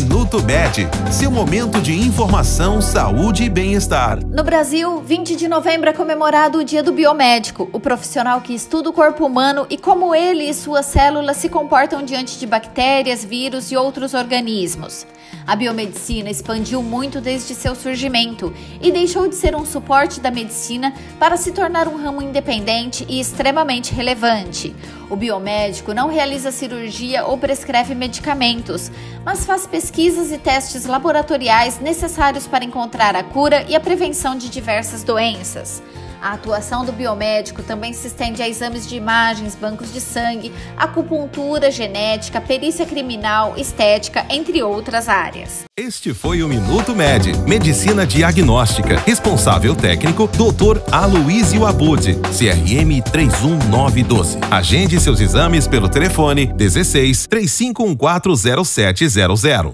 Minuto Med, seu momento de informação, saúde e bem-estar. No Brasil, 20 de novembro é comemorado o Dia do Biomédico, o profissional que estuda o corpo humano e como ele e suas células se comportam diante de bactérias, vírus e outros organismos. A biomedicina expandiu muito desde seu surgimento e deixou de ser um suporte da medicina para se tornar um ramo independente e extremamente relevante. O biomédico não realiza cirurgia ou prescreve medicamentos, mas faz pesquisas e testes laboratoriais necessários para encontrar a cura e a prevenção de diversas doenças. A atuação do biomédico também se estende a exames de imagens, bancos de sangue, acupuntura, genética, perícia criminal, estética, entre outras áreas. Este foi o Minuto Med, Medicina Diagnóstica. Responsável técnico, Dr. Aloysio Abud, CRM 31912. Agende seus exames pelo telefone 16 35140700.